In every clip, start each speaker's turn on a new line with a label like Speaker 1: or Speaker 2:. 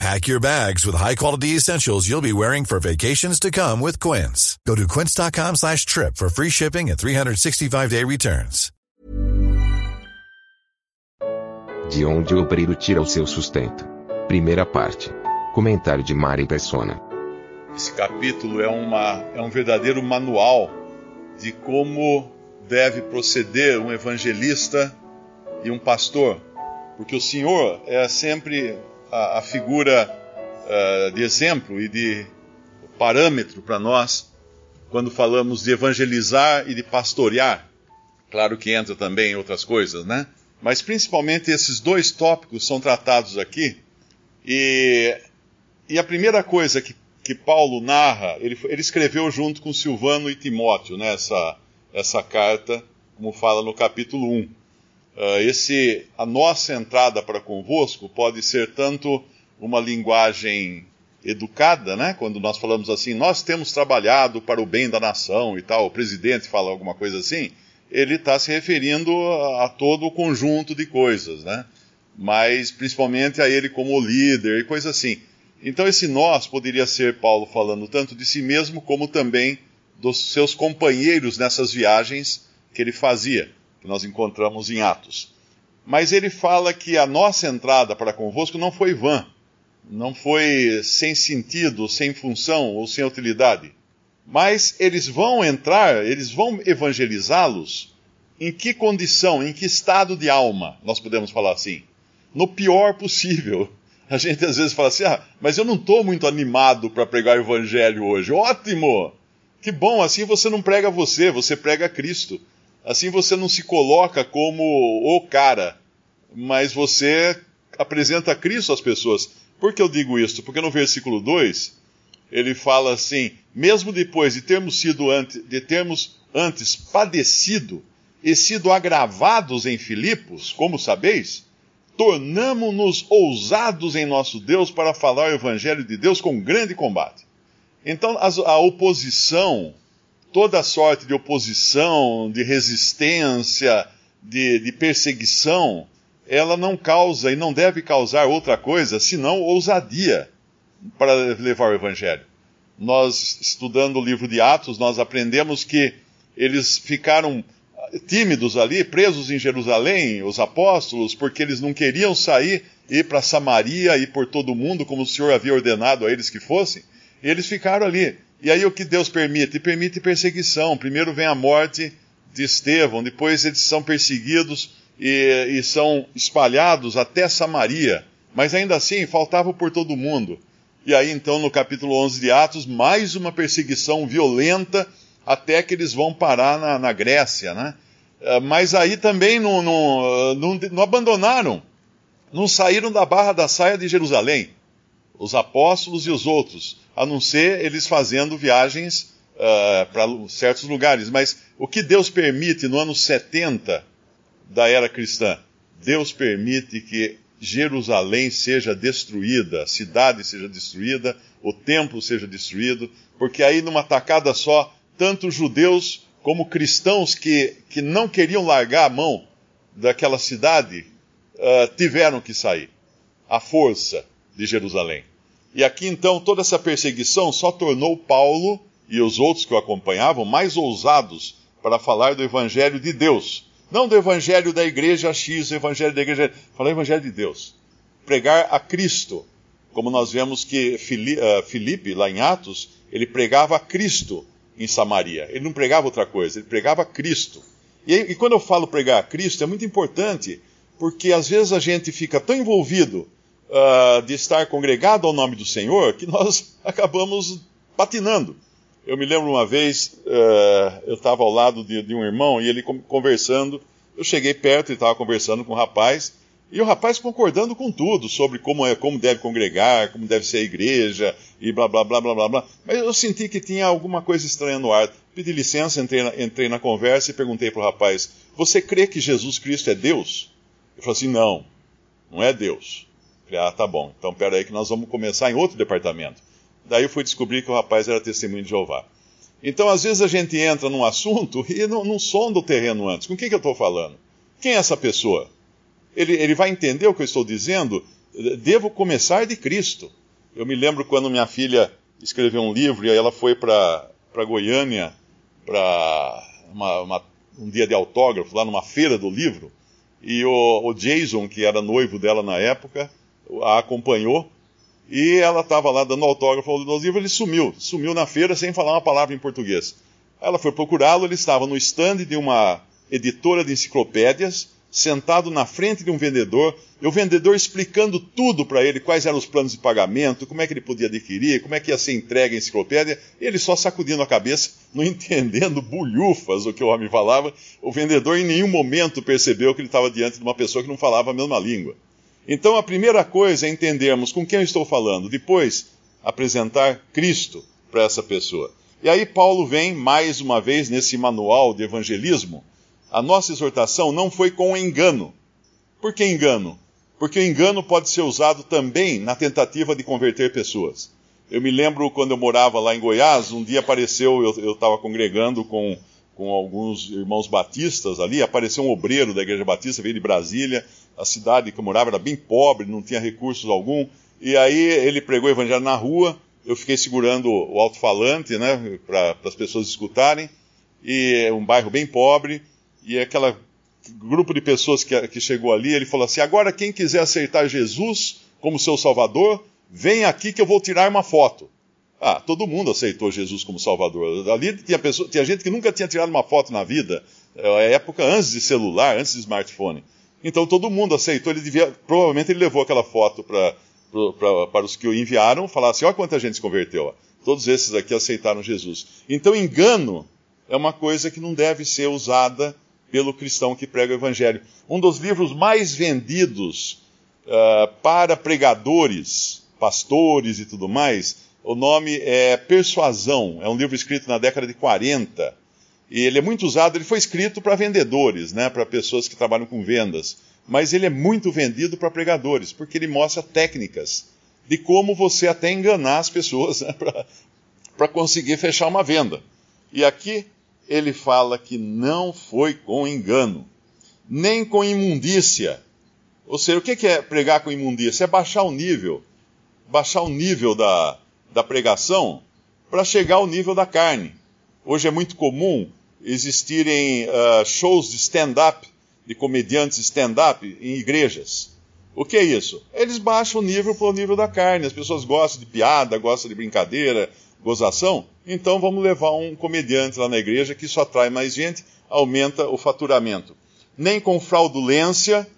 Speaker 1: Pack your bags with high-quality essentials you'll be wearing for vacations to come with Quince. Go to quince.com slash trip for free shipping and 365-day returns.
Speaker 2: De onde o obreiro tira o seu sustento. Primeira parte. Comentário de Mari Persona.
Speaker 3: Esse capítulo é, uma, é um verdadeiro manual de como deve proceder um evangelista e um pastor. Porque o Senhor é sempre a, a figura uh, de exemplo e de parâmetro para nós quando falamos de evangelizar e de pastorear. Claro que entra também outras coisas, né? Mas principalmente esses dois tópicos são tratados aqui. E, e a primeira coisa que, que Paulo narra, ele, ele escreveu junto com Silvano e Timóteo, né, essa, essa carta, como fala no capítulo 1. Uh, esse, a nossa entrada para convosco pode ser tanto uma linguagem educada, né? Quando nós falamos assim, nós temos trabalhado para o bem da nação e tal, o presidente fala alguma coisa assim, ele está se referindo a, a, todo o conjunto de coisas, né? Mas principalmente a ele como líder e coisa assim. Então esse nós poderia ser Paulo falando tanto de si mesmo como também dos seus companheiros nessas viagens que ele fazia que nós encontramos em Atos. Mas ele fala que a nossa entrada para convosco não foi vã, não foi sem sentido, sem função ou sem utilidade. Mas eles vão entrar, eles vão evangelizá-los em que condição, em que estado de alma, nós podemos falar assim? No pior possível. A gente às vezes fala assim: ah, mas eu não estou muito animado para pregar o evangelho hoje. Ótimo! Que bom, assim você não prega você, você prega Cristo. Assim você não se coloca como o cara, mas você apresenta Cristo às pessoas. Por que eu digo isso? Porque no versículo 2, ele fala assim: mesmo depois de termos sido antes, de termos antes padecido e sido agravados em Filipos, como sabeis, tornamo-nos ousados em nosso Deus para falar o evangelho de Deus com grande combate. Então a oposição toda sorte de oposição, de resistência, de, de, perseguição, ela não causa e não deve causar outra coisa senão ousadia para levar o Evangelho. Nós, estudando o livro de Atos, nós aprendemos que eles ficaram tímidos ali, presos em Jerusalém, os apóstolos, porque eles não queriam sair, ir para Samaria, ir por todo o mundo, como o Senhor havia ordenado a eles que fossem. E eles ficaram ali. E aí o que Deus permite? Permite perseguição. Primeiro vem a morte de Estevão, depois eles são perseguidos e, e são espalhados até Samaria. Mas ainda assim, faltava por todo mundo. E aí então no capítulo 11 de Atos, mais uma perseguição violenta até que eles vão parar na, na Grécia, né? Eh, mas aí também não, não, não, não abandonaram, não saíram da barra da saia de Jerusalém, os apóstolos e os outros a não ser eles fazendo viagens uh, para certos lugares. Mas o que Deus permite no ano 70 da era cristã? Deus permite que Jerusalém seja destruída, a cidade seja destruída, o templo seja destruído, porque aí numa tacada só, tanto judeus como cristãos que, que não queriam largar a mão daquela cidade uh, tiveram que sair. A força de Jerusalém. E aqui então toda essa perseguição só tornou Paulo e os outros que o acompanhavam mais ousados para falar do evangelho de Deus. Não do evangelho da igreja X, o evangelho da igreja. Falar o evangelho de Deus. Pregar a Cristo. Como nós vemos que eh, Filipe, lá em Atos, ele pregava a Cristo em Samaria. Ele não pregava outra coisa, ele pregava a Cristo. E, e quando eu falo pregar a Cristo, é muito importante, porque às vezes a gente fica tão envolvido uh, de estar congregado ao nome do Senhor que nós acabamos patinando. Eu me lembro uma vez, uh, eu estava ao lado de, de, um irmão e ele conversando. Eu cheguei perto e estava conversando com o um rapaz, e o rapaz concordando com tudo sobre como, é, como deve congregar, como deve ser a igreja, e blá blá blá blá blá blá. Mas eu senti que tinha alguma coisa estranha no ar. pedi licença, entrei na, entrei na conversa e perguntei para o rapaz: Você crê que Jesus Cristo é Deus? Ele falou assim: Não, não é Deus. Falei: Ah, tá bom, então pera aí que nós vamos começar em outro departamento. Daí eu fui descobrir que o rapaz era testemunho de Jeová. Então, às vezes a gente entra num assunto e não, não sonda o terreno antes. Com quem que eu estou falando? Quem é essa pessoa? Ele, ele vai entender o que eu estou dizendo? Devo começar de Cristo. Eu me lembro quando minha filha escreveu um livro e ela foi para Goiânia para um dia de autógrafo, lá numa feira do livro, e o, o Jason, que era noivo dela na época, a acompanhou e ela estava lá dando autógrafo nos livros, ele sumiu, sumiu na feira sem falar uma palavra em português. Ela foi procurá-lo, ele estava no stand de uma editora de enciclopédias, sentado na frente de um vendedor, e o vendedor explicando tudo para ele, quais eram os planos de pagamento, como é que ele podia adquirir, como é que ia ser entregue a enciclopédia, e ele só sacudindo a cabeça, não entendendo bulhufas o que o homem falava. O vendedor em nenhum momento percebeu que ele estava diante de uma pessoa que não falava a mesma língua. Então a primeira coisa é entendermos com quem eu estou falando, depois apresentar Cristo para essa pessoa. E aí Paulo vem mais uma vez nesse manual de evangelismo. A nossa exortação não foi com engano. Por que engano? Porque o engano pode ser usado também na tentativa de converter pessoas. Eu me lembro quando eu morava lá em Goiás, um dia apareceu, eu estava congregando com, com alguns irmãos batistas ali, apareceu um obreiro da Igreja Batista, veio de Brasília, a cidade que eu morava era bem pobre, não tinha recursos algum, e aí ele pregou o evangelho na rua, eu fiquei segurando o alto-falante, né, para as pessoas escutarem, e um bairro bem pobre, e aquele grupo de pessoas que, que chegou ali, ele falou assim: agora quem quiser aceitar Jesus como seu Salvador, vem aqui que eu vou tirar uma foto. Ah, todo mundo aceitou Jesus como Salvador. Ali tinha, pessoa, tinha gente que nunca tinha tirado uma foto na vida, é época antes de celular, antes de smartphone. Então todo mundo aceitou, ele devia, provavelmente ele levou aquela foto pra, pra, para os que o enviaram, falar assim, olha quanta gente se converteu. Ó. Todos esses aqui aceitaram Jesus. Então engano é uma coisa que não deve ser usada pelo cristão que prega o evangelho. Um dos livros mais vendidos uh, para pregadores, pastores e tudo mais, o nome é Persuasão. É um livro escrito na década de 40 e ele é muito usado, ele foi escrito para vendedores, né, para pessoas que trabalham com vendas. Mas ele é muito vendido para pregadores, porque ele mostra técnicas de como você até enganar as pessoas né, para conseguir fechar uma venda. E aqui ele fala que não foi com engano, nem com imundícia. Ou seja, o que é pregar com imundícia? É baixar o nível, baixar o nível da, da pregação para chegar ao nível da carne. Hoje é muito comum existirem uh, shows de stand-up, de comediantes stand-up em igrejas. O que é isso? Eles baixam o nível para o nível da carne. As pessoas gostam de piada, gostam de brincadeira, gozação. Então vamos levar um comediante lá na igreja que isso atrai mais gente, aumenta o faturamento. Nem com fraudulência,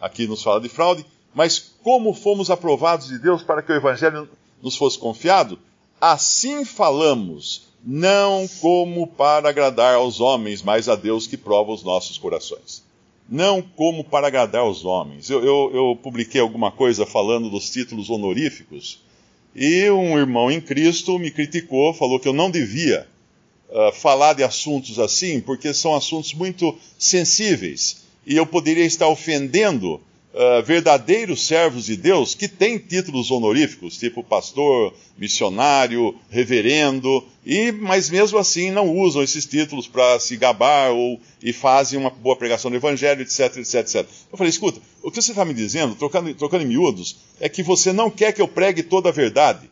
Speaker 3: aqui nos fala de fraude, mas como fomos aprovados de Deus para que o evangelho nos fosse confiado, assim falamos não como para agradar aos homens, mas a Deus que prova os nossos corações. Não como para agradar aos homens. Eu, eu, eu publiquei alguma coisa falando dos títulos honoríficos, e um irmão em Cristo me criticou, falou que eu não devia uh, falar de assuntos assim, porque são assuntos muito sensíveis, e eu poderia estar ofendendo uh, verdadeiros servos de Deus que têm títulos honoríficos, tipo pastor, missionário, reverendo, e mas mesmo assim não usam esses títulos para se gabar ou e fazem uma boa pregação do evangelho, etc, etc, etc. Eu falei, escuta, o que você está me dizendo, trocando, trocando em miúdos, é que você não quer que eu pregue toda a verdade.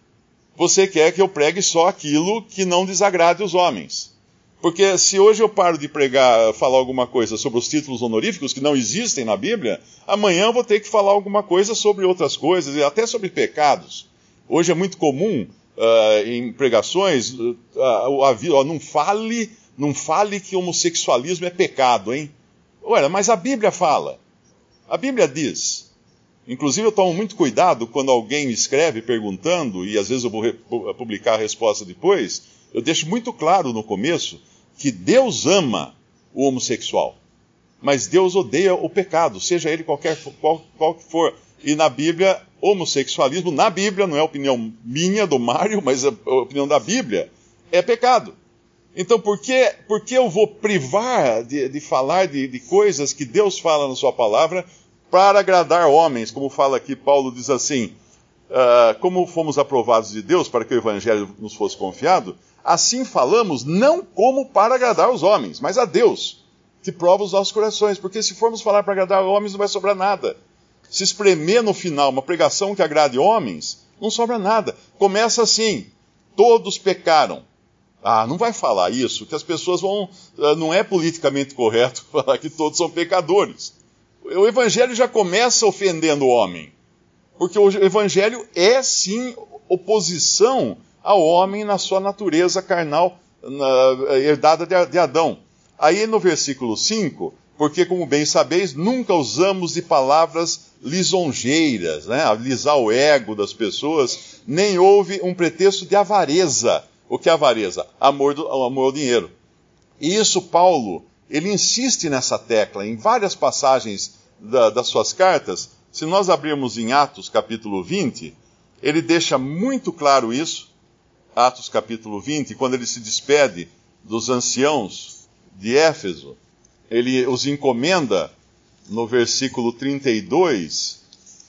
Speaker 3: Você quer que eu pregue só aquilo que não desagrade os homens. Porque se hoje eu paro de pregar, falar alguma coisa sobre os títulos honoríficos que não existem na Bíblia, amanhã eu vou ter que falar alguma coisa sobre outras coisas, até sobre pecados. Hoje é muito comum uh, em pregações, uh, não fale, não fale que homossexualismo é pecado, hein? Olha, mas a Bíblia fala. A Bíblia diz. Inclusive eu tomo muito cuidado quando alguém me escreve perguntando, e às vezes eu vou publicar a resposta depois, eu deixo muito claro no começo que Deus ama o homossexual, mas Deus odeia o pecado, seja ele qualquer qual, qual que for. E na Bíblia, homossexualismo, na Bíblia, não é opinião minha, do Mário, mas a opinião da Bíblia, é pecado. Então, por que, por que eu vou privar de, de falar de, de coisas que Deus fala na Sua palavra para agradar homens? Como fala aqui, Paulo diz assim: uh, como fomos aprovados de Deus para que o Evangelho nos fosse confiado, assim falamos não como para agradar os homens, mas a Deus, que prova os nossos corações. Porque se formos falar para agradar homens, não vai sobrar nada. Se espremer no final uma pregação que agrade homens, não sobra nada. Começa assim: todos pecaram ah, não vai falar isso, que as pessoas vão. Ah, não é politicamente correto falar que todos são pecadores. O Evangelho já começa ofendendo o homem. Porque o Evangelho é sim oposição ao homem na sua natureza carnal na, herdada de Adão. Aí no versículo 5, porque como bem sabeis, nunca usamos de palavras lisonjeiras, né, alisar o ego das pessoas, nem houve um pretexto de avareza o que é avareza? Amor, do, amor ao dinheiro. E isso Paulo, ele insiste nessa tecla em várias passagens da, das suas cartas. Se nós abrirmos em Atos capítulo 20, ele deixa muito claro isso. Atos capítulo 20, quando ele se despede dos anciãos de Éfeso, ele os encomenda, no versículo 32,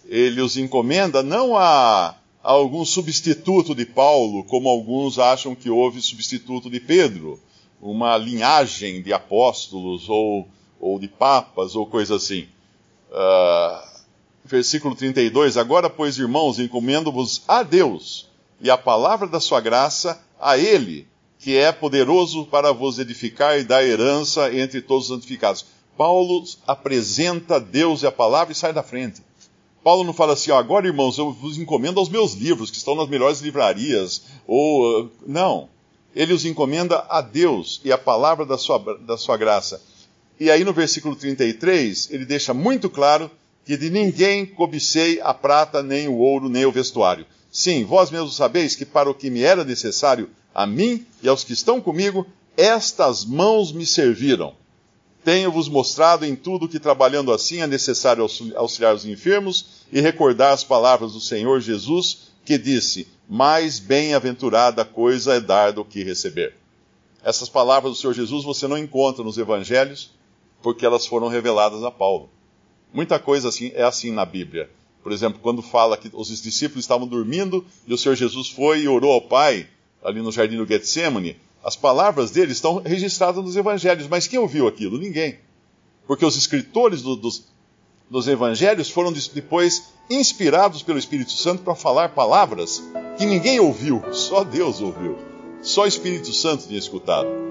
Speaker 3: ele os encomenda não a algum substituto de Paulo, como alguns acham que houve substituto de Pedro, uma linhagem de apóstolos ou, ou de papas ou coisa assim. Uh, versículo 32: Agora, pois, irmãos, encomendo-vos a Deus e a palavra da sua graça a Ele, que é poderoso para vos edificar e dar herança entre todos os santificados. Paulo apresenta Deus e a palavra e sai da frente. Paulo não fala assim, ó, agora irmãos, eu vos encomendo aos meus livros, que estão nas melhores livrarias, ou. Não. Ele os encomenda a Deus e a palavra da sua, da sua graça. E aí no versículo 33, ele deixa muito claro que de ninguém cobicei a prata, nem o ouro, nem o vestuário. Sim, vós mesmos sabeis que para o que me era necessário, a mim e aos que estão comigo, estas mãos me serviram. Tenho-vos mostrado em tudo que trabalhando assim é necessário auxiliar os enfermos e recordar as palavras do Senhor Jesus, que disse: Mais bem-aventurada coisa é dar do que receber. Essas palavras do Senhor Jesus você não encontra nos evangelhos, porque elas foram reveladas a Paulo. Muita coisa assim é assim na Bíblia. Por exemplo, quando fala que os discípulos estavam dormindo e o Senhor Jesus foi e orou ao Pai ali no jardim do Getsemane, as palavras dele estão registradas nos evangelhos, mas quem ouviu aquilo? Ninguém. Porque os escritores do, dos, dos evangelhos foram depois inspirados pelo Espírito Santo para falar palavras que ninguém ouviu, só Deus ouviu. Só o Espírito Santo tinha escutado.